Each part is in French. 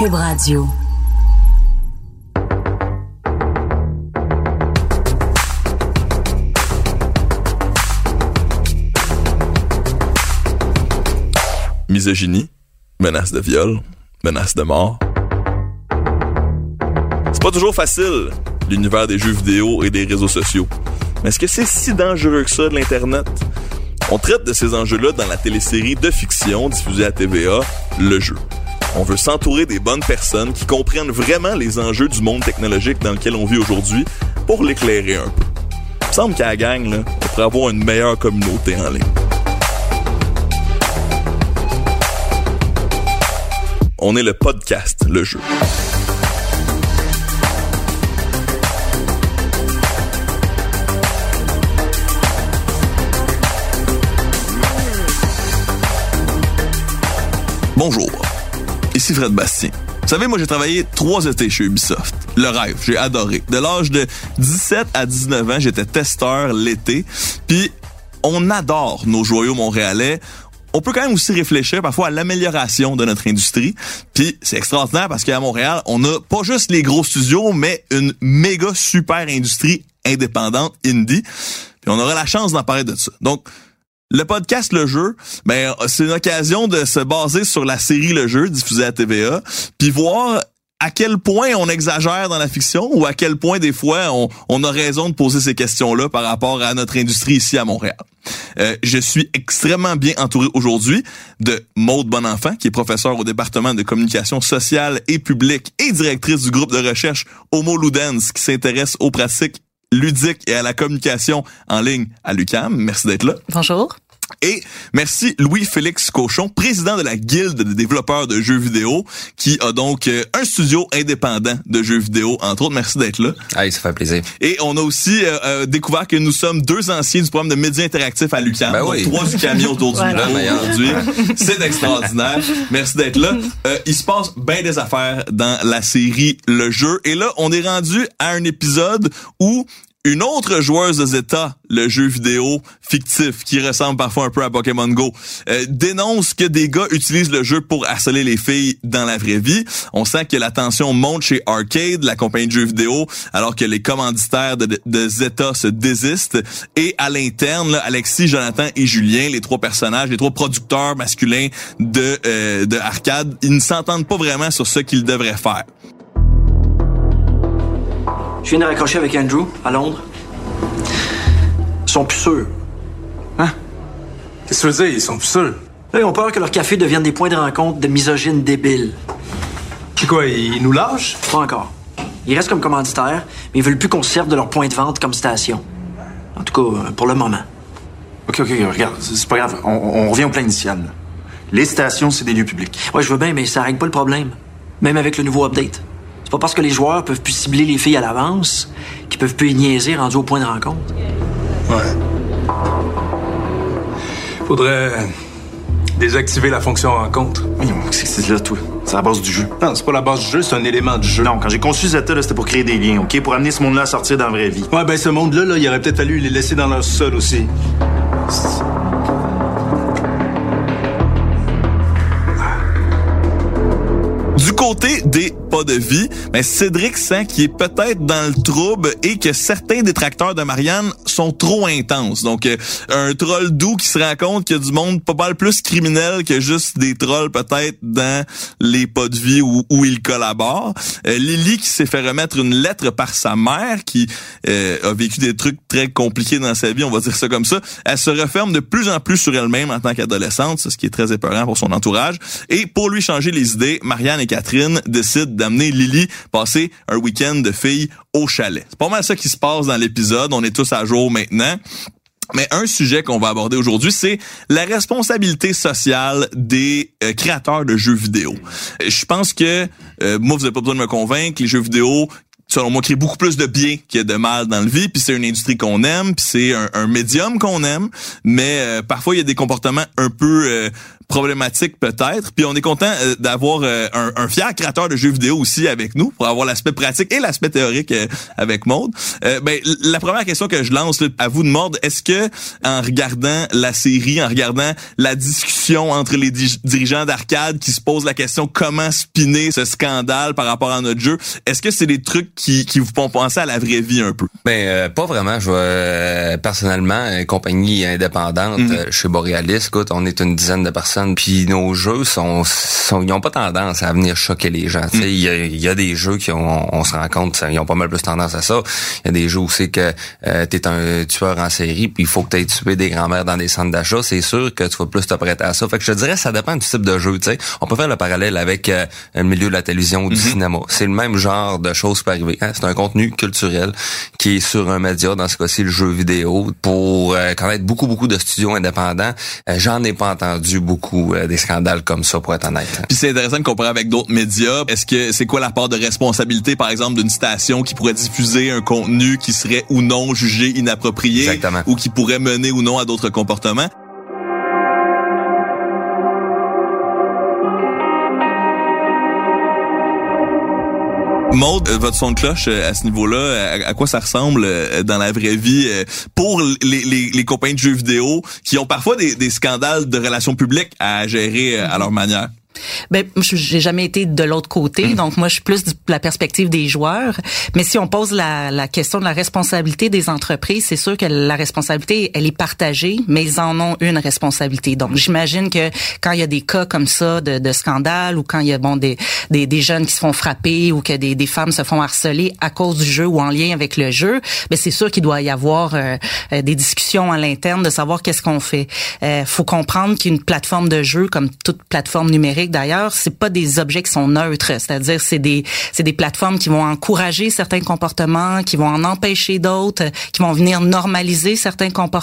Cube Radio. misogynie, menace de viol, menace de mort. C'est pas toujours facile, l'univers des jeux vidéo et des réseaux sociaux. Mais est-ce que c'est si dangereux que ça de l'Internet? On traite de ces enjeux-là dans la télésérie de fiction diffusée à TVA, Le Jeu. On veut s'entourer des bonnes personnes qui comprennent vraiment les enjeux du monde technologique dans lequel on vit aujourd'hui pour l'éclairer un peu. Il me semble qu'à la gang, là, on pourrait avoir une meilleure communauté en ligne. On est le podcast, le jeu. Bonjour, ici Fred Bastien. Vous savez, moi j'ai travaillé trois étés chez Ubisoft. Le rêve, j'ai adoré. De l'âge de 17 à 19 ans, j'étais testeur l'été. Puis on adore nos joyaux montréalais on peut quand même aussi réfléchir parfois à l'amélioration de notre industrie. Puis c'est extraordinaire parce qu'à Montréal, on a pas juste les gros studios, mais une méga super industrie indépendante indie. Puis on aura la chance d'en parler de ça. Donc le podcast Le Jeu, ben c'est une occasion de se baser sur la série Le Jeu diffusée à TVA, puis voir à quel point on exagère dans la fiction ou à quel point des fois on, a raison de poser ces questions-là par rapport à notre industrie ici à Montréal. Euh, je suis extrêmement bien entouré aujourd'hui de Maude Bonenfant, qui est professeure au département de communication sociale et publique et directrice du groupe de recherche Homo Ludens, qui s'intéresse aux pratiques ludiques et à la communication en ligne à l'UCAM. Merci d'être là. Bonjour. Et merci Louis-Félix Cochon, président de la Guilde des développeurs de jeux vidéo, qui a donc euh, un studio indépendant de jeux vidéo, entre autres. Merci d'être là. Allez, ça fait plaisir. Et on a aussi euh, euh, découvert que nous sommes deux anciens du programme de médias interactifs à l'UQAM. Ben oui. trois du camion autour du voilà. aujourd'hui. C'est extraordinaire. Merci d'être là. il se passe bien des affaires dans la série Le Jeu. Et là, on est rendu à un épisode où une autre joueuse de Zeta, le jeu vidéo fictif qui ressemble parfois un peu à Pokémon Go, euh, dénonce que des gars utilisent le jeu pour harceler les filles dans la vraie vie. On sent que la tension monte chez Arcade, la compagnie de jeux vidéo, alors que les commanditaires de, Zeta se désistent. Et à l'interne, Alexis, Jonathan et Julien, les trois personnages, les trois producteurs masculins de, euh, de Arcade, ils ne s'entendent pas vraiment sur ce qu'ils devraient faire. Je viens de raccrocher avec Andrew à Londres? Ils sont plus sûrs. Hein? Qu'est-ce que tu veux dire? Ils sont plus sûrs? Là, ils ont peur que leur café devienne des points de rencontre de misogynes débiles. C'est quoi, ils nous lâchent? Pas encore. Ils restent comme commanditaires, mais ils veulent plus qu'on se serve de leur point de vente comme station. En tout cas, euh, pour le moment. OK, OK, regarde, c'est pas grave. On, on, revient au plan initial. Là. Les stations, c'est des lieux publics. Ouais, je veux bien, mais ça règle pas le problème. Même avec le nouveau update. C'est pas parce que les joueurs peuvent plus cibler les filles à l'avance qu'ils peuvent plus y niaiser rendu au point de rencontre. Ouais. Faudrait désactiver la fonction rencontre. Oui, c'est là, toi. C'est la base du jeu. Non, c'est pas la base du jeu, c'est un élément du jeu. Non, quand j'ai conçu Zeta, c'était pour créer des liens, OK? Pour amener ce monde-là à sortir dans la vraie vie. Ouais, ben ce monde-là, là, il aurait peut-être fallu les laisser dans leur sol aussi. Du côté des pas de vie, mais Cédric sent qu'il est peut-être dans le trouble et que certains détracteurs de Marianne sont trop intenses. Donc, euh, un troll doux qui se rend compte qu'il y a du monde pas mal plus criminel que juste des trolls peut-être dans les pas de vie où, où il collabore. Euh, Lily qui s'est fait remettre une lettre par sa mère qui euh, a vécu des trucs très compliqués dans sa vie, on va dire ça comme ça. Elle se referme de plus en plus sur elle-même en tant qu'adolescente, ce qui est très épeurant pour son entourage. Et pour lui changer les idées, Marianne et Catherine décident d'amener Lily passer un week-end de filles au chalet. C'est pas mal ça qui se passe dans l'épisode. On est tous à jour maintenant. Mais un sujet qu'on va aborder aujourd'hui, c'est la responsabilité sociale des euh, créateurs de jeux vidéo. Je pense que euh, moi, vous n'avez pas besoin de me convaincre, les jeux vidéo selon moi, créent beaucoup plus de bien que de mal dans le vie. Puis c'est une industrie qu'on aime, puis c'est un, médium qu'on aime. Mais euh, parfois, il y a des comportements un peu problématique peut-être. Puis on est content euh, d'avoir euh, un, un, fier créateur de jeux vidéo aussi avec nous pour avoir l'aspect pratique et l'aspect théorique euh, avec Maude. ben, la première question que je lance à vous de Maude, est-ce que en regardant la série, en regardant la discussion entre les dirigeants d'arcade qui se posent la question comment spinner ce scandale par rapport à notre jeu, est-ce que c'est des trucs qui, qui vous font penser à la vraie vie un peu? Ben pas vraiment. Je vois personnellement une compagnie indépendante mm-hmm. chez Borealis. Écoute, on est une dizaine de personnes puis nos jeux sont, sont ils ont pas tendance à venir choquer les gens. Mm. Il y, a, des jeux qui ont, on se rend compte, ils ont pas mal plus tendance à ça. Il y a des jeux où c'est que euh, tu es un tueur en série, puis il faut que tu aies tué des grands-mères dans des centres d'achat. C'est sûr que tu vas plus te prêter à ça. Fait que je te dirais, ça dépend du type de jeu. On peut faire le parallèle avec euh, le milieu de la télévision ou du mm-hmm. cinéma. C'est le même genre de choses qui peut arriver. Hein. C'est un contenu culturel qui est sur un média, dans ce cas-ci le jeu vidéo. Pour euh, connaître beaucoup, beaucoup de studios indépendants, euh, j'en ai pas entendu beaucoup euh, des scandales comme ça, pour être honnête. Puis c'est intéressant de comparer avec d'autres médias. Est-ce que c'est quoi la part de responsabilité, par exemple, d'une station qui pourrait diffuser un contenu qui serait ou non jugé inapproprié Exactement. ou qui pourrait mener ou non à d'autres comportements? Maud, euh, votre son de cloche euh, à ce niveau-là, à, quoi ça ressemble euh, dans la vraie vie pour les compagnies de jeux vidéo qui ont parfois des, des scandales de relations publiques à gérer à leur manière? Ben, j'ai jamais été de l'autre côté, mm. donc moi je suis plus de la perspective des joueurs. Mais si on pose la, la question de la responsabilité des entreprises, c'est sûr que la responsabilité elle est partagée, mais ils en ont une responsabilité. Donc j'imagine que quand il y a des cas comme ça de, de scandale ou quand il y a bon des, des, des jeunes qui se font frapper ou que des, des femmes se font harceler à cause du jeu ou en lien avec le jeu, ben c'est sûr qu'il doit y avoir euh, euh, des discussions à l'interne de savoir qu'est-ce qu'on fait. Euh, faut comprendre qu'une plateforme de jeu comme toute plateforme numérique d'ailleurs, c'est pas des objets qui sont neutres, c'est-à-dire c'est des c'est des plateformes qui vont encourager certains comportements, qui vont en empêcher d'autres, qui vont venir normaliser certains comportements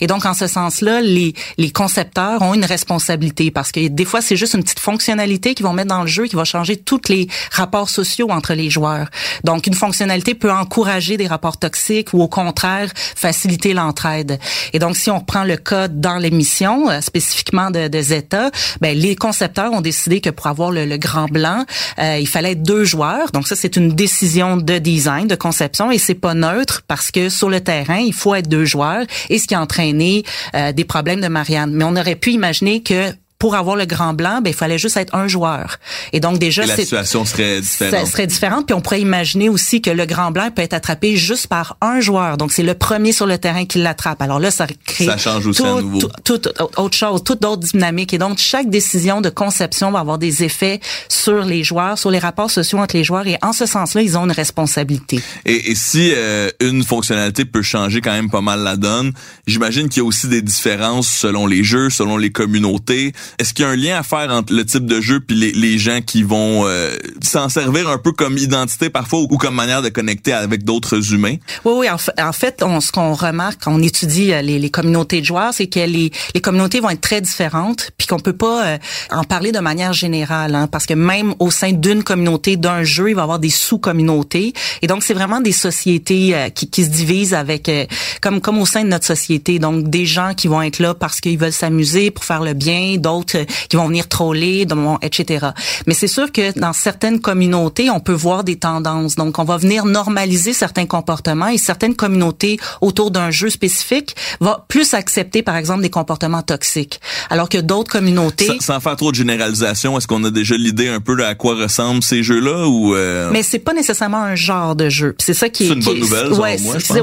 et donc en ce sens-là, les les concepteurs ont une responsabilité parce que des fois c'est juste une petite fonctionnalité qu'ils vont mettre dans le jeu qui va changer tous les rapports sociaux entre les joueurs. Donc une fonctionnalité peut encourager des rapports toxiques ou au contraire faciliter l'entraide. Et donc si on reprend le cas dans l'émission euh, spécifiquement de, de Zeta, ben les concepteurs ont décidé que pour avoir le, grand blanc, euh, il fallait deux joueurs. Donc ça, c'est une décision de design, de conception, et c'est pas neutre parce que sur le terrain, il faut être deux joueurs, et ce qui a entraîné euh, des problèmes de Marianne. Mais on aurait pu imaginer que pour avoir le grand blanc, ben il fallait juste être un joueur. Et donc déjà, Et la situation serait différente. Ça serait différente. Puis on pourrait imaginer aussi que le grand blanc peut être attrapé juste par un joueur. Donc c'est le premier sur le terrain qui l'attrape. Alors là, ça crée ça change aussi tout, nouveau. Tout, tout, autre chose, toute d'autres dynamiques. Et donc chaque décision de conception va avoir des effets sur les joueurs, sur les rapports sociaux entre les joueurs. Et en ce sens-là, ils ont une responsabilité. Et, et si euh, une fonctionnalité peut changer quand même pas mal la donne, j'imagine qu'il y a aussi des différences selon les jeux, selon les communautés. Est-ce qu'il y a un lien à faire entre le type de jeu puis les, les gens qui vont euh, s'en servir un peu comme identité parfois ou comme manière de connecter avec d'autres humains? Oui, oui. En, fait, ce qu'on remarque quand on étudie euh, les, les communautés de joueurs, c'est que les, les communautés vont être très différentes puis qu'on peut pas euh, en parler de manière générale hein, parce que même au sein d'une communauté, d'un jeu, il va y avoir des sous-communautés. Et donc, c'est vraiment des sociétés qui, qui, se divisent avec, comme, comme au sein de notre société. Donc, des gens qui vont être là parce qu'ils veulent s'amuser, pour faire le bien, d'autres qui vont venir troller, etc. Mais c'est sûr que dans certaines communautés, on peut voir des tendances. Donc, on va venir normaliser certains comportements et certaines communautés autour d'un jeu spécifique vont plus accepter, par exemple, des comportements toxiques. Alors que d'autres communautés... Sans, faire trop de généralisation, est-ce qu'on a déjà l'idée un peu de à quoi ressemblent ces jeux-là ou... Euh... Mais c'est pas nécessairement un genre de jeu. C'est ça qui est... C'est une bonne nouvelle, ouais,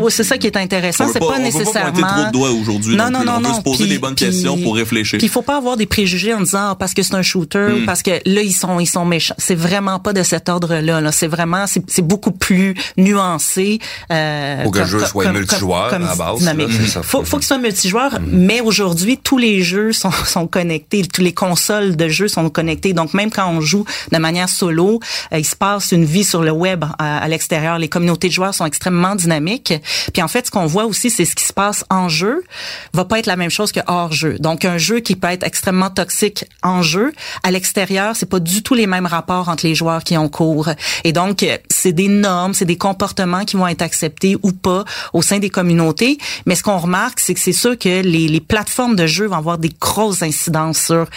c'est ça qui est intéressant. C'est pas, pas nécessairement... On peut pas pointer trop de doigts aujourd'hui. Non, non, non, on peut se poser les bonnes questions pour réfléchir. il faut pas avoir des préjugés préjugés en disant ah, parce que c'est un shooter ou parce que là ils sont ils sont méchants. C'est vraiment pas de cet ordre-là. Là. C'est vraiment c'est, c'est beaucoup plus nuancé. Euh, Faut que le comme- jeu comme- soit comme- multijoueur comme à la base, là, ça. Faut, faut qu'il soit multijoueur, mais aujourd'hui tous les jeux sont, sont connectés. Tous les consoles de jeux sont connectées. Donc même quand on joue de manière solo, euh, il se passe une vie sur le web à, à l'extérieur. Les communautés de joueurs sont extrêmement dynamiques. Puis en fait, ce qu'on voit aussi, c'est ce qui se passe en jeu va pas être la même chose que hors jeu. Donc un jeu qui peut être extrêmement toxique en jeu, à l'extérieur, c'est pas du tout les mêmes rapports entre les joueurs qui ont cours. Et donc euh, c'est des normes, c'est des comportements qui vont être acceptés ou pas au sein des communautés. Mais ce qu'on remarque, c'est que c'est sûr que les, les plateformes de jeu vont avoir des grosses incidences sur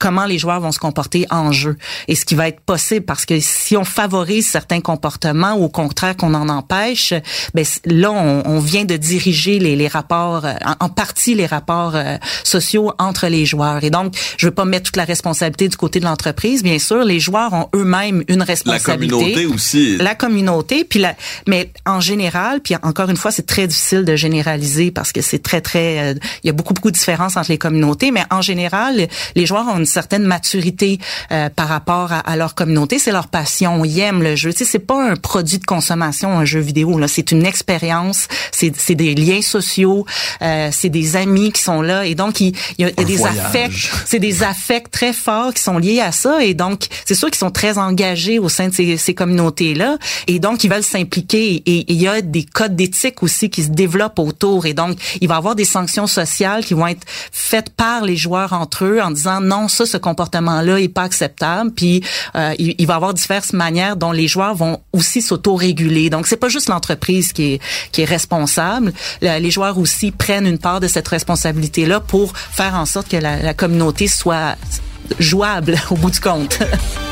comment les joueurs vont se comporter en jeu et ce qui va être possible parce que si on favorise certains comportements ou au contraire qu'on en empêche, ben là on, on vient de diriger les, les rapports euh, en, en partie les rapports euh, sociaux entre les joueurs. Et donc je veux pas mettre toute la responsabilité du côté de l'entreprise. Bien sûr les joueurs ont eux-mêmes une La responsabilité. communauté aussi. la communauté puis la mais en général puis encore une fois c'est très difficile de généraliser parce que c'est très très euh, il y a beaucoup beaucoup de différences entre les communautés mais en général les joueurs ont une certaine maturité euh, par rapport à, à leur communauté. C'est leur passion. Ils aiment le jeu. Tu sais c'est pas un produit de consommation un jeu vidéo là. C'est une expérience. C'est c'est des liens sociaux euh, c'est des amis qui sont là. Et donc il, il y a, il y a des voyage. affects. C'est des affects très forts qui sont liés à ça. Et donc c'est sûr qu'ils sont très engagés au sein de ces, ces communautés là et donc ils veulent s'impliquer. Et et il y a des codes d'éthique aussi qui se développent autour. Et donc il va y avoir des sanctions sociales qui vont être faites par les joueurs entre eux en disant non ça ce comportement là est pas acceptable puis euh, il, il va y avoir diverses manières dont les joueurs vont aussi s'auto-réguler donc c'est pas juste l'entreprise qui est qui est responsable Le- les joueurs aussi prennent une part de cette responsabilité là pour faire en sorte que la, la communauté soit jouable au bout du compte.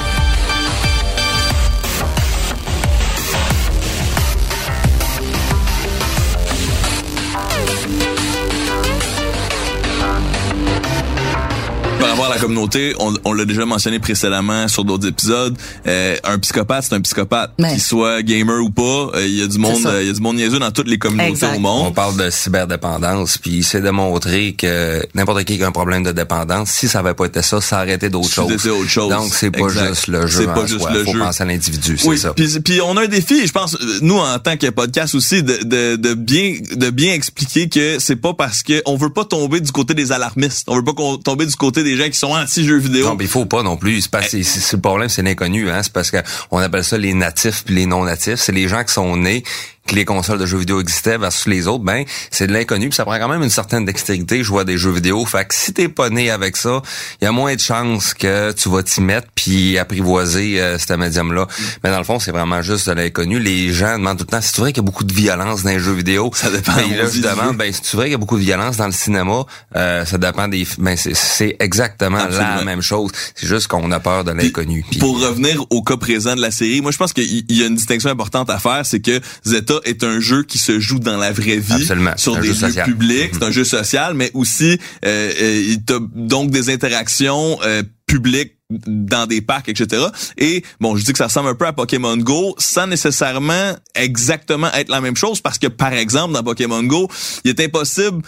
Par rapport à la communauté, on, on l'a déjà mentionné précédemment sur d'autres épisodes. euh, un psychopathe, c'est un psychopathe, Ouais. qu'il soit gamer ou pas. euh, Il y a du monde, euh, il y a du monde niaiseux dans toutes les communautés Exact. au On monde. parle de cyberdépendance, puis c'est démontré que n'importe qui qui a un problème de dépendance, si ça avait pas été ça, ça aurait été d'autres choses. autre chose. Donc c'est pas Exact. juste le jeu. C'est pas en juste soi. le Faut jeu. penser à l'individu, c'est Oui, ça. puis, puis on a un défi, je pense, nous en tant que podcast aussi, de, de, de bien de bien expliquer que c'est pas parce que on veut pas tomber du côté des alarmistes, on veut pas qu'on- tomber du côté des gens qui sont anti-jeux vidéo. Non, mais il faut pas non plus. C'est pas, c'est, c'est- c'est le problème, c'est l'inconnu, hein. C'est parce que on appelle ça les natifs puis les non natifs. C'est les gens qui sont nés que les consoles de jeux vidéo existaient versus les autres, ben c'est de l'inconnu, ça prend quand même une certaine dextérité jouer à des jeux vidéo. Fait que si t'es pas né avec ça, il y a moins de chances que tu vas t'y mettre puis apprivoiser euh, ce médium-là. Mm. Mais dans le fond, c'est vraiment juste de l'inconnu. Les gens demandent tout le temps, c'est vrai qu'il y a beaucoup de violence dans les jeux vidéo? Ça dépend, Ben, on là, je demande, ben c'est vrai qu'il y a beaucoup de violence dans le cinéma. Euh, ça dépend des, ben c'est, exactement Absolument. la même chose. C'est juste qu'on a peur de l'inconnu. Pour revenir au cas présent de la série, moi je pense qu'il y il y a une distinction importante à faire, c'est que Zeta est un jeu qui se joue dans la vraie vie, Absolument. sur Un des lieux social. publics, c'est un jeu social, mais aussi euh, euh, il t'a donc des interactions euh, publiques dans des parcs, etc. Et bon, je dis que ça ressemble un peu à Pokémon Go, sans nécessairement exactement être la même chose, parce que par exemple dans Pokémon Go, il est impossible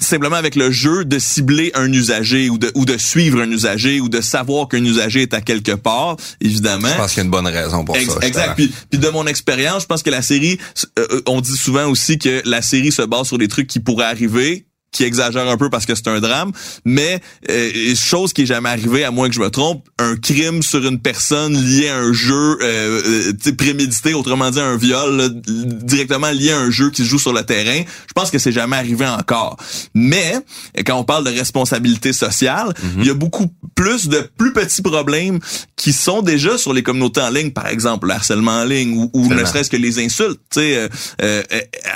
simplement avec le jeu de cibler un usager ou de ou de suivre un usager ou de savoir qu'un usager est à quelque part évidemment Je pense qu'il y a une bonne raison pour Ex- ça. exact. Puis, puis de mon expérience, je pense que la série, euh, euh, on dit souvent aussi que la série se base sur des trucs qui pourraient arriver qui exagère un peu parce que c'est un drame, mais euh, chose qui est jamais arrivée, à moins que je me trompe, un crime sur une personne lié à un jeu euh, euh, prémédité, autrement dit un viol là, directement lié à un jeu qui se joue sur le terrain. Je pense que c'est jamais arrivé encore. Mais quand on parle de responsabilité sociale, il y a beaucoup plus de plus petits problèmes qui sont déjà sur les communautés en ligne, par exemple le harcèlement en ligne ou, ou ne serait-ce que les insultes. Tu sais, euh, euh,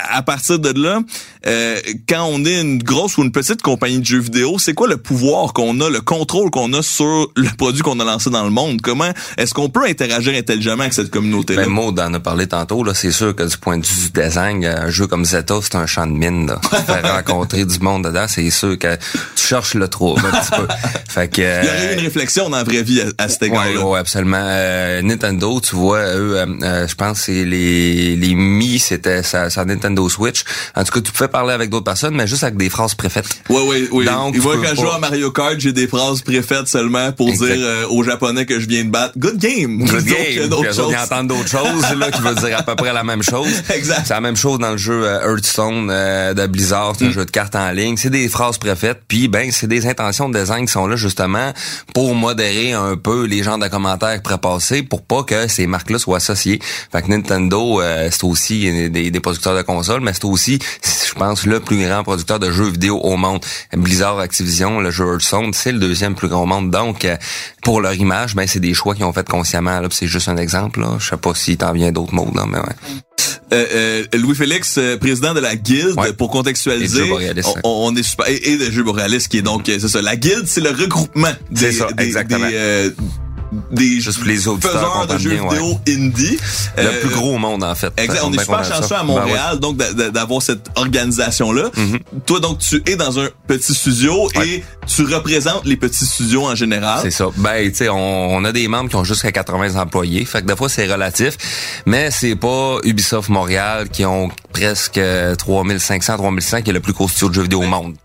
à partir de là, euh, quand on est une grosse ou une petite compagnie de jeux vidéo, c'est quoi le pouvoir qu'on a, le contrôle qu'on a sur le produit qu'on a lancé dans le monde? Comment est-ce qu'on peut interagir intelligemment avec cette communauté-là? Ben, Maud en a parlé tantôt, là. C'est sûr que du point de vue du design, un jeu comme Zeta, c'est un champ de mine, là. Faire rencontrer du monde dedans, c'est sûr que tu cherches le trouble, un petit peu. Fait que, Il y aurait eu euh, une réflexion dans la vraie vie à, à cet Ouais, égard-là. ouais, absolument. Euh, Nintendo, tu vois, eux, euh, euh, je pense que c'est les les Mi, c'était sa, sa Nintendo Switch. En tout cas, tu pouvais parler avec d'autres personnes, mais juste avec des phrases phrases préfaites. Ouais, ouais, oui. Donc, moi, quand je joue à Mario Kart, j'ai des phrases préfaites seulement pour Exact. dire euh, aux Japonais que je viens de battre. Good game! Good game. d'autres choses. ils entendent d'autres choses, là, qui veut dire à peu près la même chose. Exact. C'est la même chose dans le jeu euh, Hearthstone euh, de Blizzard, Mm. c'est un jeu de cartes en ligne. C'est des phrases préfaites, puis ben c'est des intentions de design qui sont là justement pour modérer un peu les genres de commentaires prépassés pour pas que ces marques-là soient associées. Fait que Nintendo, euh, c'est aussi des, des producteurs de consoles, mais c'est aussi, je pense, le plus grand producteur de jeux vidéo au monde. Blizzard, Activision, le jeu Hearthstone, c'est le deuxième plus grand au monde. Donc, euh, pour leur image, ben c'est des choix qu'ils ont fait consciemment. Là, c'est juste un exemple. Là. Je sais pas si t'en viens d'autres mots, là, mais ouais. Euh, euh, Louis-Félix, euh, président de la Guilde, Ouais. pour contextualiser, Jeux on, on est super, et, et de Jeux Boréalis, qui est donc, euh, c'est ça, la Guilde, c'est le regroupement des, C'est ça, des, exactement. des, euh, des faiseurs de jeux bien, vidéo indie. Le Euh, plus gros au monde, en fait. Exact. On est super chanceux à Ben ouais. Montréal, donc d'a- d'a- d'avoir cette organisation-là. Mhm. Toi, donc, tu es dans un petit studio Ouais. et tu représentes les petits studios en général. C'est ça. Ben, tu sais, on, on a des membres qui ont jusqu'à 80 employés. Fait que des fois, c'est relatif. Mais c'est pas Ubisoft Montréal qui ont presque 3500, 3600 qui est le plus gros studio de jeux vidéo au monde.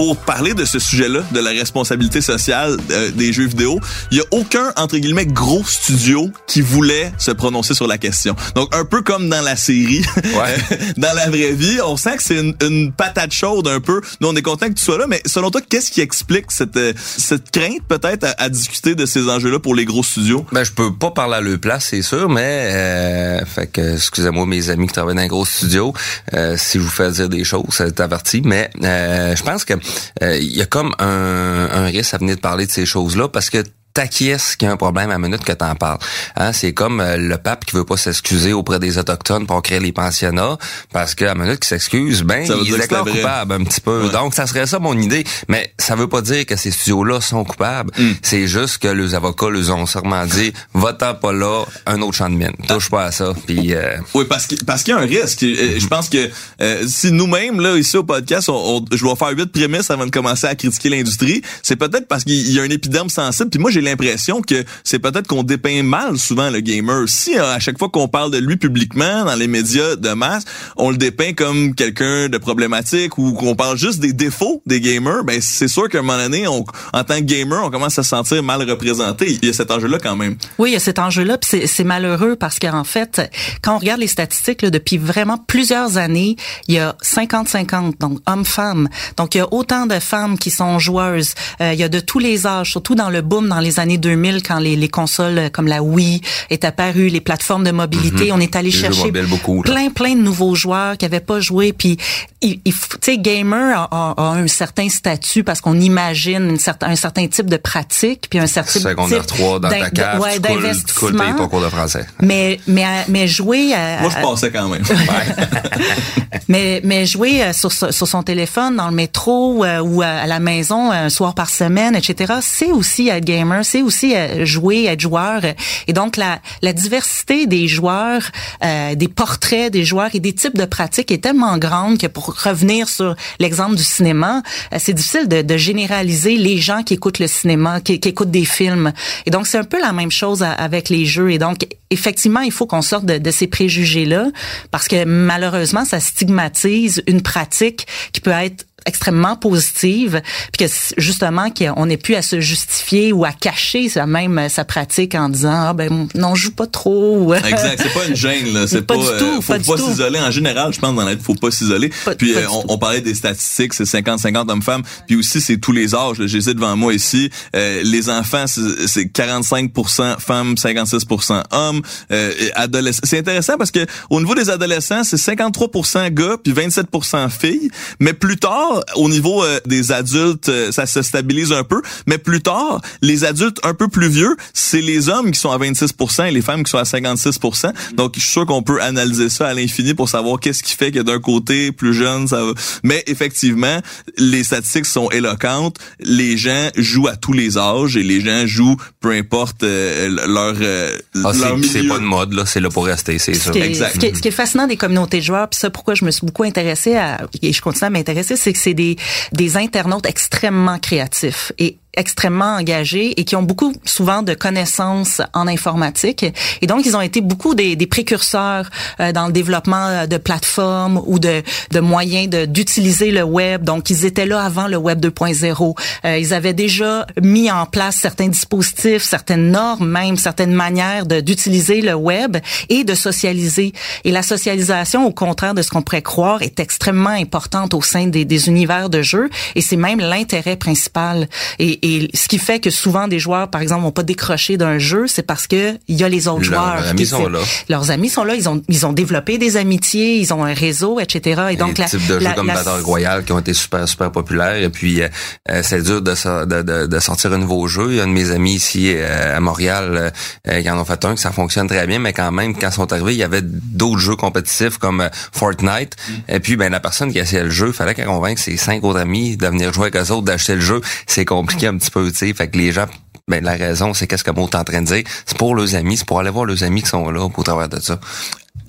Pour parler de ce sujet-là, de la responsabilité sociale euh, des jeux vidéo, il y a aucun, entre guillemets, gros studio qui voulait se prononcer sur la question. Donc, un peu comme dans la série, Ouais. dans la vraie vie, on sent que c'est une, une patate chaude un peu. Nous, on est content que tu sois là, mais selon toi, qu'est-ce qui explique cette, euh, cette crainte peut-être à, à discuter de ces enjeux-là pour les gros studios? Ben, je peux pas parler à leur place, c'est sûr, mais euh, fait que excusez-moi mes amis qui travaillent dans un gros studio, euh, si je vous fais dire des choses, c'est averti, mais euh, je pense que il y a comme un, un risque à venir de parler de ces choses-là parce que t'acquiesces qu'il y a un problème à la minute que t'en parles. Hein, c'est comme euh, le pape qui veut pas s'excuser auprès des autochtones pour créer les pensionnats parce qu'à la minute qu'il s'excuse, ben il que vrai. coupable un petit peu. Ouais. Donc ça serait ça mon idée, mais ça veut pas dire que ces studios-là sont coupables. Mm. C'est juste que les avocats les ont sûrement dit va-t'en pas là, un autre champ de mine. Touche pas à ça. Puis euh, Oui, parce que parce qu'il y a un risque. Euh, Je pense que euh, si nous-mêmes là ici au podcast, on, on- je dois faire huit prémices avant de commencer à critiquer l'industrie, c'est peut-être parce qu'il y a un épiderme sensible. Puis moi, j'ai l'impression que c'est peut-être qu'on dépeint mal souvent le gamer. Si euh, à chaque fois qu'on parle de lui publiquement dans les médias de masse, on le dépeint comme quelqu'un de problématique ou qu'on parle juste des défauts des gamers, ben c'est sûr qu'à un moment donné, on, en tant que gamer, on commence à se sentir mal représenté. Il y a cet enjeu-là quand même. Oui, il y a cet enjeu-là, puis c'est malheureux parce qu'en fait, quand on regarde les statistiques, là, depuis vraiment plusieurs années, il y a 50-50, donc hommes-femmes. Donc, il y a autant de femmes qui sont joueuses. Euh, il y a de tous les âges, surtout dans le boom dans les années 2000, quand les, les consoles euh, comme la Wii est apparue, les plateformes de mobilité, on est allé Les chercher beaucoup, plein, plein de nouveaux joueurs qui avaient pas joué. Puis, il, il faut- tu sais, gamer a, a- a un certain statut parce qu'on imagine une certain, un certain type de pratique, puis un certain secondaire type 3 dans ta cave, ouais, tu coules, tu coules payer d'investissement. ton cours de français. Mais mais à- mais jouer à, Moi, je passais quand même. mais mais jouer euh, sur sur son téléphone dans le métro euh, ou à, la maison euh, un soir par semaine etc c'est aussi être gamer c'est aussi euh, jouer être joueur. Et donc la la diversité des joueurs euh, des portraits des joueurs et des types de pratiques est tellement grande que pour revenir sur l'exemple du cinéma euh, c'est difficile de, de généraliser les gens qui écoutent le cinéma qui, qui écoutent des films. Et donc c'est un peu la même chose avec les jeux. Et donc effectivement il faut qu'on sorte de, de ces préjugés là parce que malheureusement ça stigmatise une pratique qui peut être extrêmement positive puis que justement qu'on n'ait plus à se justifier ou à cacher même euh, sa pratique en disant ah ben non je joue pas trop Exact, c'est pas une gêne là, c'est Pas pas, du euh, tout, faut pas s'isoler. En général, je pense dans la vie, faut pas s'isoler. Puis pas euh, on, parlait des statistiques, c'est 50 50 hommes femmes, puis aussi c'est tous les âges, j'ai ça devant moi ici, Euh, les enfants c'est c'est 45% femmes, 56 hommes, euh, et adolescents. C'est intéressant parce que au niveau des adolescents, c'est 53% gars puis 27% filles, mais plus tard au niveau euh, des adultes, euh, ça se stabilise un peu, mais plus tard, les adultes un peu plus vieux, c'est les hommes qui sont à 26% et les femmes qui sont à 56% Donc, je suis sûr qu'on peut analyser ça à l'infini pour savoir qu'est-ce qui fait que d'un côté, plus jeune, ça va. Mais effectivement, les statistiques sont éloquentes. Les gens jouent à tous les âges et les gens jouent peu importe euh, leur, euh, Ah, leur c'est pas une mode, là. C'est là pour rester, c'est Ce ça. qui, est, Exact. ce, qui est, ce qui est fascinant des communautés de joueurs, puis ça pourquoi je me suis beaucoup intéressée à et je continue à m'intéresser, c'est que c'est des, des internautes extrêmement créatifs. Et extrêmement engagés et qui ont beaucoup souvent de connaissances en informatique. Et donc ils ont été beaucoup des, des précurseurs euh, dans le développement euh, de plateformes ou de, de moyens d'utiliser le web. Donc ils étaient là avant le web 2.0 euh, ils avaient déjà mis en place certains dispositifs certaines normes même certaines manières d'utiliser le web et de socialiser. Et la socialisation au contraire de ce qu'on pourrait croire est extrêmement importante au sein des, des univers de jeu et c'est même l'intérêt principal. Et et ce qui fait que souvent des joueurs, par exemple, vont pas décrocher d'un jeu, c'est parce que il y a les autres joueurs. Leurs amis sont là. Leurs amis sont là. Ils ont ils ont développé des amitiés, ils ont un réseau, etc. Et donc des types de jeux comme Battle Royale qui ont été super super populaires. Et puis euh, euh, c'est dur de, de, de, de, sortir un nouveau jeu. Il y a un de mes amis ici euh, à Montréal qui en ont fait un que ça fonctionne très bien, mais quand même quand ils sont arrivés, il y avait d'autres jeux compétitifs comme Fortnite. Mm. Et puis ben la personne qui essayait le jeu, il fallait qu'elle convainque ses cinq autres amis de venir jouer avec eux autres, d'acheter le jeu. C'est compliqué un petit peu, tu sais. Fait que les gens ben, la raison, c'est qu'est-ce que Maud est en train de dire. C'est pour leurs amis, c'est pour aller voir leurs amis qui sont là au travers de ça.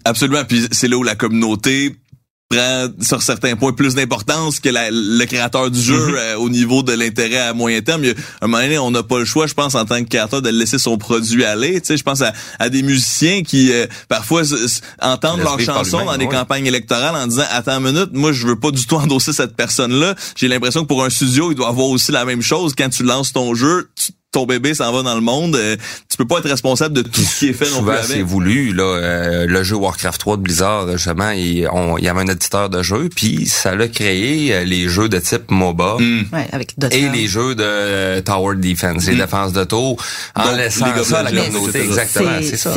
Absolument. Puis c'est là où la communauté prend sur certains points plus d'importance que le créateur du jeu mm-hmm. euh, au niveau de l'intérêt à moyen terme. Il à un moment donné, on n'a pas le choix, je pense, en tant que créateur, de laisser son produit aller. Tu sais, je pense à, des musiciens qui euh, parfois entendent leurs chansons dans des campagnes électorales en disant Attends une minute, moi je veux pas du tout endosser cette personne-là. J'ai l'impression que pour un studio, il doit avoir aussi la même chose. Quand tu lances ton jeu, ton bébé s'en va dans le monde, euh, tu peux pas être responsable de tout ce qui est fait non plus c'est voulu là euh, le jeu Warcraft 3 de Blizzard justement, il, y avait un éditeur de jeu puis ça l'a créé euh, les jeux de type MOBA mm. ouais, avec et les jeux de Tower Defense, les mm. défenses de tour en laissant ça à la communauté exactement, c'est ça.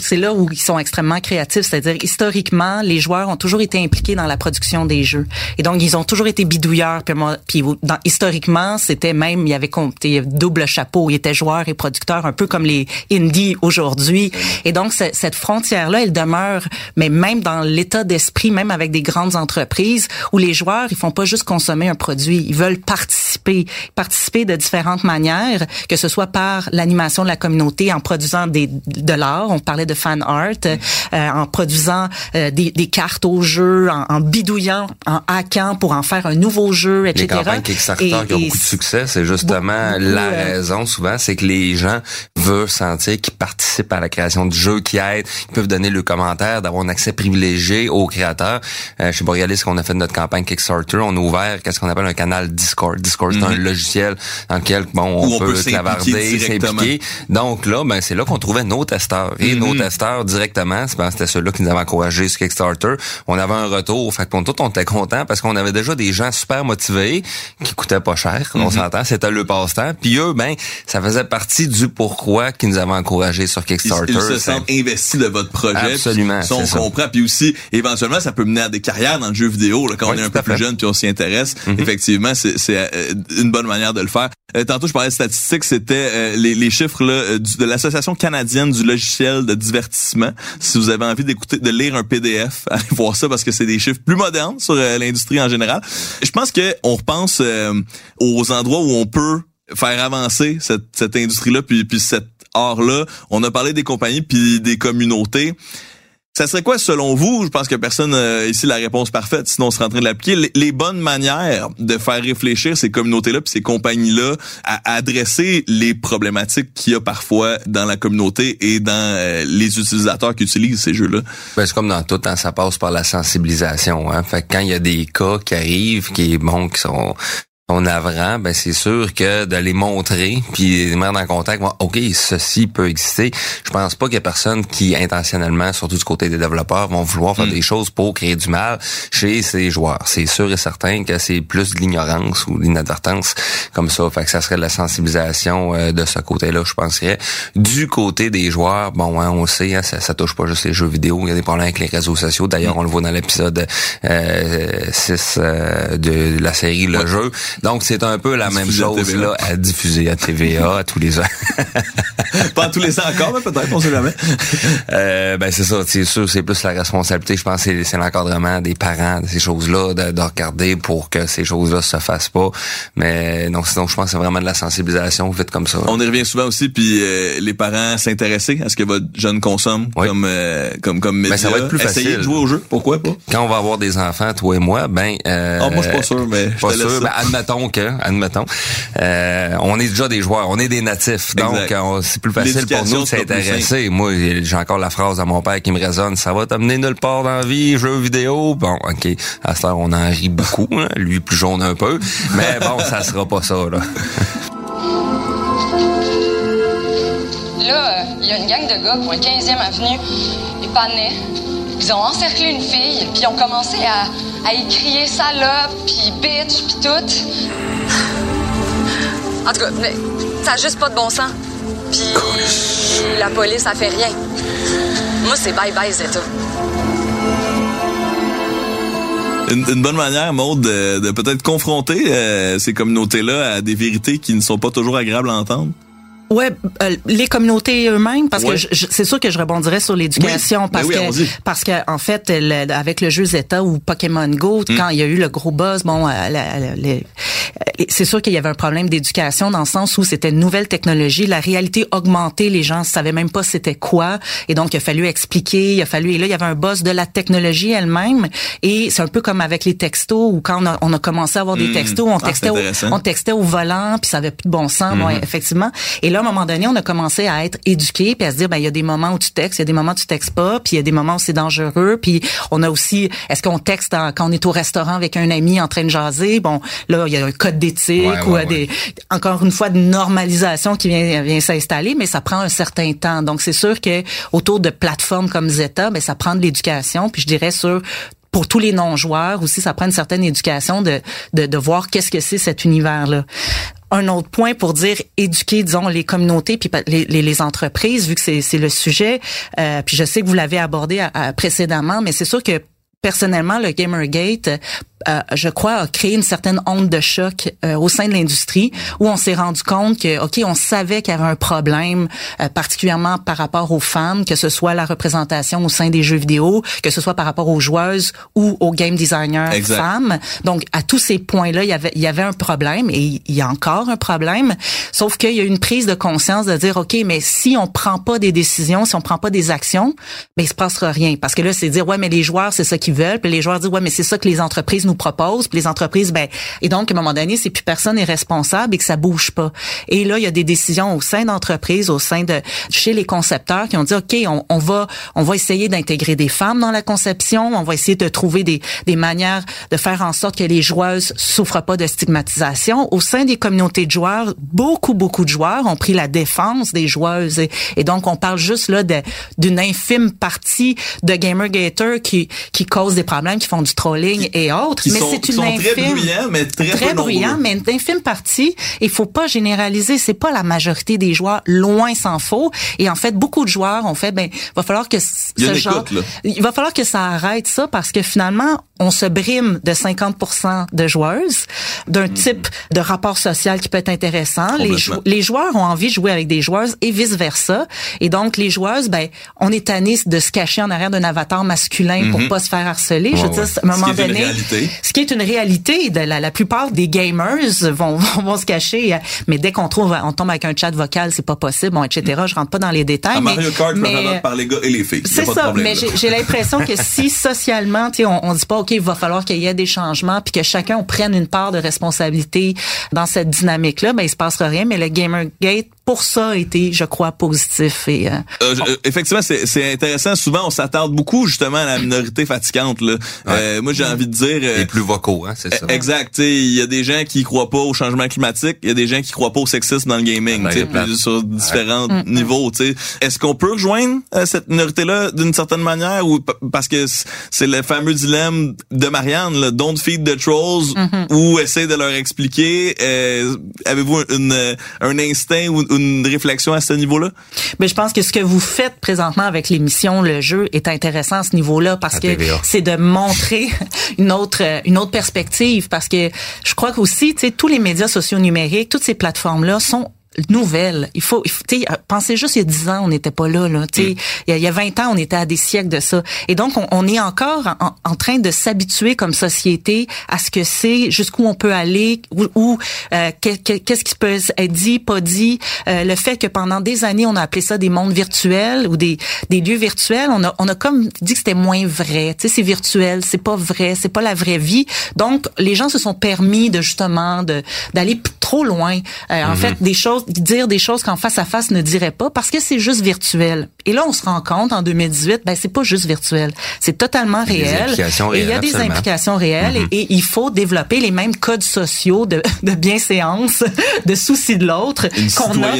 C'est là où ils sont extrêmement créatifs, c'est-à-dire historiquement les joueurs ont toujours été impliqués dans la production des jeux et donc ils ont toujours été bidouilleurs puis, puis dans, historiquement, c'était même il y avait compté double chapeau il était joueur et producteur, un peu comme les indies aujourd'hui. Et donc, cette frontière-là, elle demeure, mais même dans l'état d'esprit, même avec des grandes entreprises, où les joueurs, ils font pas juste consommer un produit, ils veulent participer, participer de différentes manières, que ce soit par l'animation de la communauté, en produisant des, de l'art, on parlait de fan art, euh, en produisant euh, des, des, cartes au jeu, en, bidouillant, en hackant pour en faire un nouveau jeu, etc. Les campagnes Kickstarter qui ont beaucoup de succès, c'est justement la euh, raison souvent, c'est que les gens veulent sentir qu'ils participent à la création du jeu, qui aident, ils peuvent donner le commentaire, d'avoir un accès privilégié aux créateurs. Euh, chez Borealis, qu'on a fait notre campagne Kickstarter, on a ouvert qu'est-ce qu'on appelle un canal Discord. Discord, c'est un mhm. logiciel dans lequel bon, on, peut, clavarder, s'impliquer. Donc là, ben c'est là qu'on trouvait nos testeurs. Et nos mhm. testeurs directement, c'était ceux-là qui nous avaient encouragé sur Kickstarter. On avait un retour. Fait que tout, on était content parce qu'on avait déjà des gens super motivés qui coûtaient pas cher. On mhm. s'entend, c'était le passe-temps. Puis eux, ben ça faisait partie du pourquoi qu'ils nous avaient encouragé sur Kickstarter. Ils, se sentent investis de votre projet. Absolument. Puis, on comprend. Puis aussi, éventuellement, ça peut mener à des carrières dans le jeu vidéo. Là, quand on est un peu plus jeune puis on s'y intéresse, mm-hmm. effectivement, c'est euh, une bonne manière de le faire. Euh, tantôt, je parlais de statistiques, c'était euh, les, les, chiffres là, de l'Association canadienne du logiciel de divertissement. Si vous avez envie d'écouter, de lire un PDF, allez voir ça parce que c'est des chiffres plus modernes sur l'industrie en général. Je pense que on repense aux endroits où on peut faire avancer cette, cette industrie-là, puis, puis cet art-là. On a parlé des compagnies puis des communautés. Ça serait quoi, selon vous, je pense que personne euh, ici la réponse parfaite, sinon on serait en train de l'appliquer, les, bonnes manières de faire réfléchir ces communautés-là puis ces compagnies-là à, adresser les problématiques qu'il y a parfois dans la communauté et dans euh, les utilisateurs qui utilisent ces jeux-là? Ben, c'est comme dans tout, hein, ça passe par la sensibilisation. Hein. Fait quand il y a des cas qui arrivent, qui, bon, qui sont on navrant, ben c'est sûr que de les montrer puis les mettre en contact, ok, ceci peut exister. Je pense pas qu'il y a personne qui intentionnellement, surtout du côté des développeurs, vont vouloir faire hmm. des choses pour créer du mal chez ces joueurs. C'est sûr et certain que c'est plus de l'ignorance ou de l'inadvertance comme ça. Fait que ça serait de la sensibilisation euh, de ce côté-là, je penserais. Du côté des joueurs, bon, hein, on sait, hein, ça, ça touche pas juste les jeux vidéo. Il y a des problèmes avec les réseaux sociaux. D'ailleurs, hmm. on le voit dans l'épisode euh, 6 euh, de la série Le Jeu Donc, c'est un peu la même à chose TVA. là, à diffuser à TVA à tous les ans. Pas tous les ans encore, mais peut-être, on sait jamais. Euh, ben c'est ça, c'est sûr, c'est plus la responsabilité. Je pense c'est- l'encadrement des parents de ces choses-là, de, de regarder pour que ces choses-là se fassent pas. Mais non, sinon, je pense que c'est vraiment de la sensibilisation vite comme ça. On y revient souvent aussi, puis euh, les parents s'intéresser à ce que votre jeune consomme Oui. comme euh, comme comme média. Ben, ça va être plus Essayez facile. de jouer au jeu. Pourquoi pas? Quand on va avoir des enfants, toi et moi, ben euh, Ah, moi, je suis pas sûr, mais je pas te laisse sûr. Ben, admettons que, admettons, euh, on est déjà des joueurs, on est des natifs, donc Exact. on- c'est plus facile pour nous de s'intéresser. Moi, j'ai encore la phrase à mon père qui me résonne ça va t'amener nulle part dans la vie, jeux vidéo? Bon, ok, à ce heure, on en rit beaucoup, hein, lui plus jaune un peu, mais bon, ça sera pas ça là. Là, il y a une gang de gars qui ont le 15e avenue, les panais. Ils ont encerclé une fille, puis ils ont commencé à, à y crier salope, puis bitch, puis tout. En tout cas, mais ça a juste pas de bon sens. Puis la police, ça fait rien. Moi, c'est bye-bye, Zeta. une, une bonne manière, Maud, de, de peut-être confronter euh, ces communautés-là à des vérités qui ne sont pas toujours agréables à entendre. Ouais, euh, les communautés eux-mêmes, parce Ouais. que je- je- c'est sûr que je rebondirais sur l'éducation, Oui, parce ben oui, que parce que en fait, le- avec le jeu Zeta ou Pokémon Go, Hmm. quand il y a eu le gros buzz, bon, euh, euh, c'est sûr qu'il y avait un problème d'éducation dans le sens où c'était une nouvelle technologie, la réalité augmentée, les gens savaient même pas c'était quoi, et donc il a fallu expliquer, il a fallu, et là il y avait un buzz de la technologie elle-même, et c'est un peu comme avec les textos, où quand on a, on a commencé à avoir des Hmm. textos, on Ah, textait, au, on textait au volant, puis ça avait plus de bon sens, bon, Mm-hmm. effectivement. Et là, à un moment donné, on a commencé à être éduqué, puis à se dire, ben il y a des moments où tu textes, il y a des moments où tu textes pas, puis il y a des moments où c'est dangereux, puis on a aussi, est-ce qu'on texte en- quand on est au restaurant avec un ami en train de jaser, bon, là il y a un code d'éthique Ouais, ou ouais, des, encore une fois de normalisation qui vient vient s'installer, mais ça prend un certain temps. Donc c'est sûr que autour de plateformes comme Zeta, ben ça prend de l'éducation, puis je dirais sur pour tous les non-joueurs aussi, ça prend une certaine éducation de, de, de voir qu'est-ce que c'est cet univers-là. Un autre point pour dire éduquer, disons, les communautés puis les, les, les entreprises, vu que c'est le sujet. Euh, puis je sais que vous l'avez abordé à- à- précédemment, mais c'est sûr que personnellement, le Gamergate, euh, je crois, a créé une certaine onde de choc euh, au sein de l'industrie où on s'est rendu compte que, OK, on savait qu'il y avait un problème, euh, particulièrement par rapport aux femmes, que ce soit la représentation au sein des jeux vidéo, que ce soit par rapport aux joueuses ou aux game designers Exact. femmes. Donc, à tous ces points-là, il y avait, il y avait un problème et il y a encore un problème. Sauf qu'il y a une prise de conscience de dire, OK, mais si on prend pas des décisions, si on prend pas des actions, ben, il se passera rien. Parce que là, c'est dire, ouais, mais les joueurs, c'est ça qu'ils veulent. Puis les joueurs disent, ouais, mais c'est ça que les entreprises nous proposent. Puis les entreprises, ben, et donc, à un moment donné, c'est plus personne est responsable et que ça bouge pas. Et là, il y a des décisions au sein d'entreprises, au sein de, chez les concepteurs qui ont dit, OK, on, va, on va essayer d'intégrer des femmes dans la conception. On va essayer de trouver des, des manières de faire en sorte que les joueuses souffrent pas de stigmatisation. Au sein des communautés de joueurs, beaucoup, beaucoup de joueurs ont pris la défense des joueuses. Et, et donc, on parle juste là d'une infime partie de Gamergater qui, qui cause des problèmes, qui font du trolling et autres. Qui mais sont, c'est qui une sont infime très bruyants, mais très, très peu bruyant, nombreux. mais une infime partie. Il faut pas généraliser. C'est pas la majorité des joueurs, loin s'en faut. Et en fait, beaucoup de joueurs ont fait, ben, va falloir que Il ce une genre, écoute, il va falloir que ça arrête ça parce que finalement, on se brime de 50% de joueuses, d'un type de rapport social qui peut être intéressant. Les, jou- Complètement. les joueurs ont envie de jouer avec des joueuses et vice versa. Et donc, les joueuses, ben, on est tanné de se cacher en arrière d'un avatar masculin pour pas se faire harceler. Je veux Ouais, dire, à un moment donné, réalité. Ce qui est une réalité de la, la plupart des gamers vont, vont, vont se cacher, euh, mais dès qu'on trouve, on tombe avec un chat vocal, c'est pas possible, bon, etc. Je rentre pas dans les détails. À mais, Mario Kart, mais, par les gars et les filles. C'est ça, problème, mais j'ai l'impression que si socialement, tu on, on dit pas, ok, il va falloir qu'il y ait des changements, puis que chacun on prenne une part de responsabilité dans cette dynamique-là, ben il se passera rien. Mais le Gamergate, pour ça, a été, je crois, positif et euh, Euh, euh, effectivement, c'est c'est intéressant. Souvent, on s'attarde beaucoup justement à la minorité fatigante. Là. Euh, moi, j'ai envie de dire... euh, Les plus vocaux, hein, c'est ça. Exact. tu sais, Il y a des gens qui croient pas au changement climatique. Il y a des gens qui croient pas au sexisme dans le gaming. Ben, tu sais, les plates. puis sur différents Mm, niveaux. tu sais. Est-ce qu'on peut rejoindre euh, cette minorité-là d'une certaine manière ou parce que c'est le fameux dilemme de Marianne, là, don't feed the trolls Mm-hmm. ou essayer de leur expliquer. euh, Avez-vous une, euh, un instinct ou, une réflexion à ce niveau-là? Mais je pense que ce que vous faites présentement avec l'émission, le jeu, est intéressant à ce niveau-là parce À que c'est de montrer une autre une autre perspective. Parce que je crois qu'aussi, tu sais, tous les médias sociaux numériques, toutes ces plateformes-là sont nouvelles. Il faut, il faut tu pensez juste il y a 10 ans, on n'était pas là, là. Tu sais, il y a- il y a 20 ans, on était à des siècles de ça. Et donc, on, on est encore en, en train de s'habituer comme société à ce que c'est, jusqu'où on peut aller, ou, ou, euh, que- que- qu'est-ce qui peut être dit, pas dit. Euh, le fait que pendant des années, on a appelé ça des mondes virtuels ou des, des lieux virtuels, on a, on a comme dit que c'était moins vrai. Tu sais, c'est virtuel, c'est pas vrai, c'est pas la vraie vie. Donc, les gens se sont permis de justement de d'aller trop loin. Euh, En fait, des choses, dire des choses qu'en face à face ne dirait pas parce que c'est juste virtuel. Et là, on se rend compte en 2018, ben c'est pas juste virtuel, c'est totalement Il y a des réel. implications Et il y a réelles, des absolument. implications réelles et, et il faut développer les mêmes codes sociaux de, de bienséance, de souci de l'autre Une qu'on a,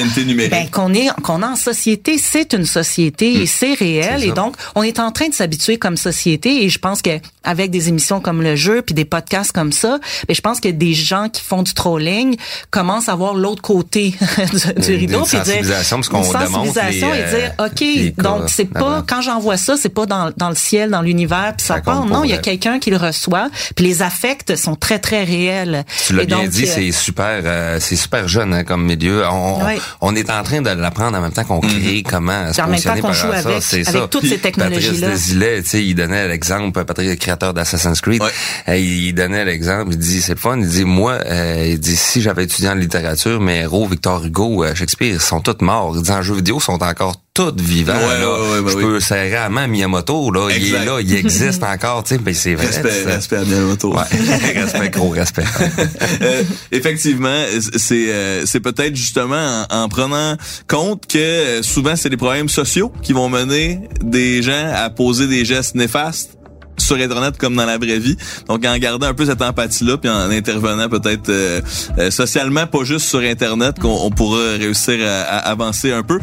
ben, qu'on est qu'on a en société, c'est une société et c'est réel. Et donc on est en train de s'habituer comme société et je pense que avec des émissions comme le jeu puis des podcasts comme ça, ben je pense que des gens qui font du trolling commencent à voir l'autre côté du, rideau puis dire parce qu'on sensibilisation les, et dire euh, OK, donc c'est pas quand j'envoie ça, c'est pas dans, dans le ciel, dans l'univers puis ça, Ça part. Non, il y a quelqu'un qui le reçoit puis les affects sont très très réels. Tu l'as bien dit, euh, c'est super, euh, c'est super jeune hein, comme milieu. On, on est en train de l'apprendre en même temps qu'on crée comment se Puis en même temps positionner qu'on par joue rapport à avec- ça. C'est avec ça. toutes ces technologies-là. Patrice Desilets, tu sais, il donnait l'exemple, Patrice, le créateur d'Assassin's Creed, Ouais. il donnait l'exemple, il dit, c'est le fun, il dit, moi, euh, il dit, si j'avais étudié en littérature, mes héros, Victor Hugo, euh, Shakespeare, sont tous morts. En jeux vidéo, sont encore tous vivants. Ouais, là. ouais, ouais, bah Je oui. peux serrer la main à Miyamoto, là, il est là, il existe encore, tu sais, c'est vrai. Respect, respect à Miyamoto. Ouais, respect, gros respect. Euh, effectivement, c'est euh, c'est peut-être justement en, en prenant compte que souvent c'est des problèmes sociaux qui vont mener des gens à poser des gestes néfastes sur internet comme dans la vraie vie. Donc en gardant un peu cette empathie là puis en intervenant peut-être euh, euh, socialement pas juste sur internet qu'on on pourra réussir à avancer un peu.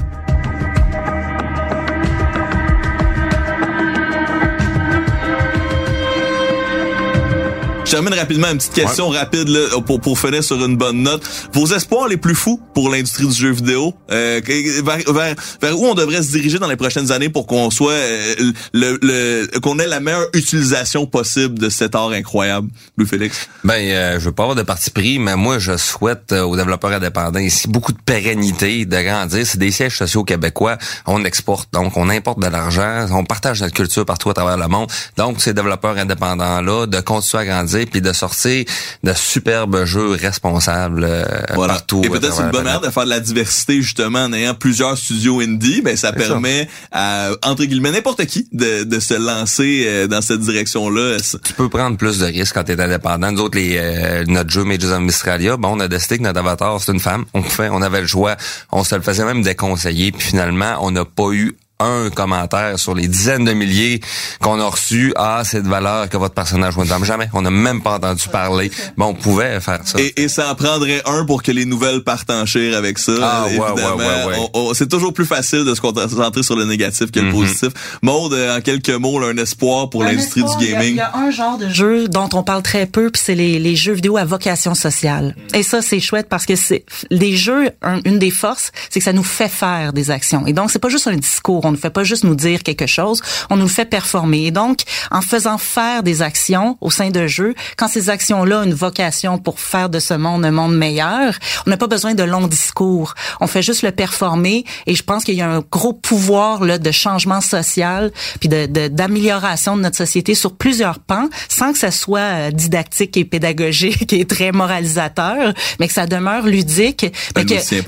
Je termine rapidement une petite question rapide là, pour, pour finir sur une bonne note. Vos espoirs les plus fous pour l'industrie du jeu vidéo, euh, vers, vers, vers où on devrait se diriger dans les prochaines années pour qu'on soit euh, le, le qu'on ait la meilleure utilisation possible de cet art incroyable, Louis Félix. Ben, euh, je veux pas avoir de parti pris, mais moi, je souhaite euh, aux développeurs indépendants ici beaucoup de pérennité, de grandir. C'est des sièges sociaux québécois. On exporte, donc on importe de l'argent, on partage notre culture partout à travers le monde. Donc, ces développeurs indépendants-là, de continuer à grandir puis de sortir de superbes jeux responsables euh, Voilà. partout. Et peut-être c'est une bonne manière de faire de la diversité justement en ayant plusieurs studios indie, ben ça permet à entre guillemets n'importe qui de, de se lancer euh, dans cette direction-là. tu peux prendre plus de risques quand tu es indépendant. Nous autres, les, euh, notre jeu Mages of Mystralia, bon, on a décidé que notre avatar, c'est une femme. On fait, on avait le choix. On se le faisait même déconseiller. Puis finalement, on n'a pas eu un commentaire sur les dizaines de milliers qu'on a reçus. C'est de valeur que votre personnage femme. Jamais. On n'a même pas entendu parler. Bon, on pouvait faire ça. Et, et ça en prendrait un pour que les nouvelles partent en chire avec ça. Ah, ouais, évidemment. ouais, ouais, c'est toujours plus facile de se concentrer sur le négatif que le Mhm. positif. Maude, euh, en quelques mots, là, un espoir pour l'industrie du il y a- gaming. Il y, a un genre de jeu dont on parle très peu, puis c'est les, les jeux vidéo à vocation sociale. Et ça, c'est chouette parce que c'est les jeux, un- une des forces, c'est que ça nous fait faire des actions. Et donc, c'est pas juste un discours. On ne fait pas juste nous dire quelque chose. On nous le fait performer. Et donc, en faisant faire des actions au sein de jeux, quand ces actions-là ont une vocation pour faire de ce monde un monde meilleur, on n'a pas besoin de longs discours. On fait juste le performer. Et je pense qu'il y a un gros pouvoir là de changement social puis de de- d'amélioration de, notre société sur plusieurs pans, sans que ça soit euh, didactique et pédagogique et très moralisateur, mais que ça demeure ludique,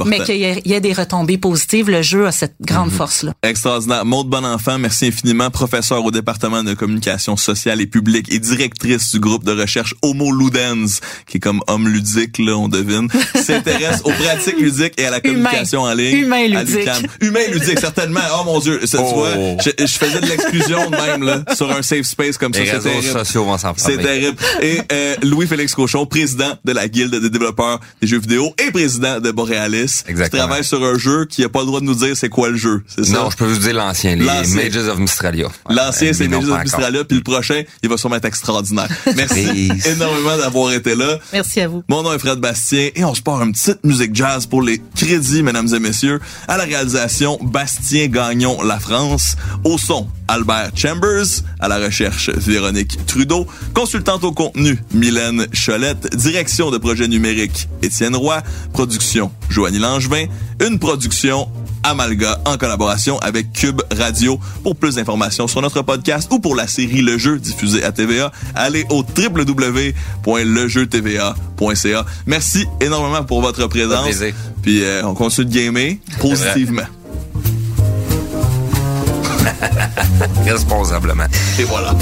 mais qu'il y, ait- y des retombées positives. Le jeu a cette grande force là. Extraordinaire. Maude Bonenfant, merci infiniment. Professeur au département de communication sociale et publique et directrice du groupe de recherche Homo Ludens, qui est comme homme ludique, là, on devine, s'intéresse aux pratiques ludiques et à la communication en ligne. Humain ludique. Humain ludique, certainement. Oh mon Dieu, ça, tu Oh. vois, je, je faisais de l'exclusion de même, là, sur un safe space comme ça. les C'est réseaux terrible. sociaux vont s'en C'est terrible. Et euh, Louis-Félix Cochon, président de la Guilde des développeurs des jeux vidéo et président de Borealis. Exactement. Qui travaille sur un jeu qui a pas le droit de nous dire c'est quoi le jeu. C'est ça? Non, je peux vous dire l'ancien, les L'ancien. Mages of Mistralia. L'ancien, Ouais, c'est pas of. Mistralia, puis le prochain, il va sûrement être extraordinaire. Merci énormément d'avoir été là. Merci à vous. Mon nom est Fred Bastien et on se part une petite musique jazz pour les crédits, mesdames et messieurs. À la réalisation, Bastien Gagnon La France. Au son, Albert Chambers. À la recherche, Véronique Trudeau. Consultante au contenu, Mylène Cholette. Direction de projet numérique, Étienne Roy. Production, Joanie Langevin. Une production Amalga en collaboration avec Cube Radio. Pour plus d'informations sur notre podcast ou pour la série Le Jeu diffusée à TVA, allez au www.lejeutva.ca. Merci énormément pour votre présence. Puis euh, on continue de gamer positivement. Responsablement. Et voilà.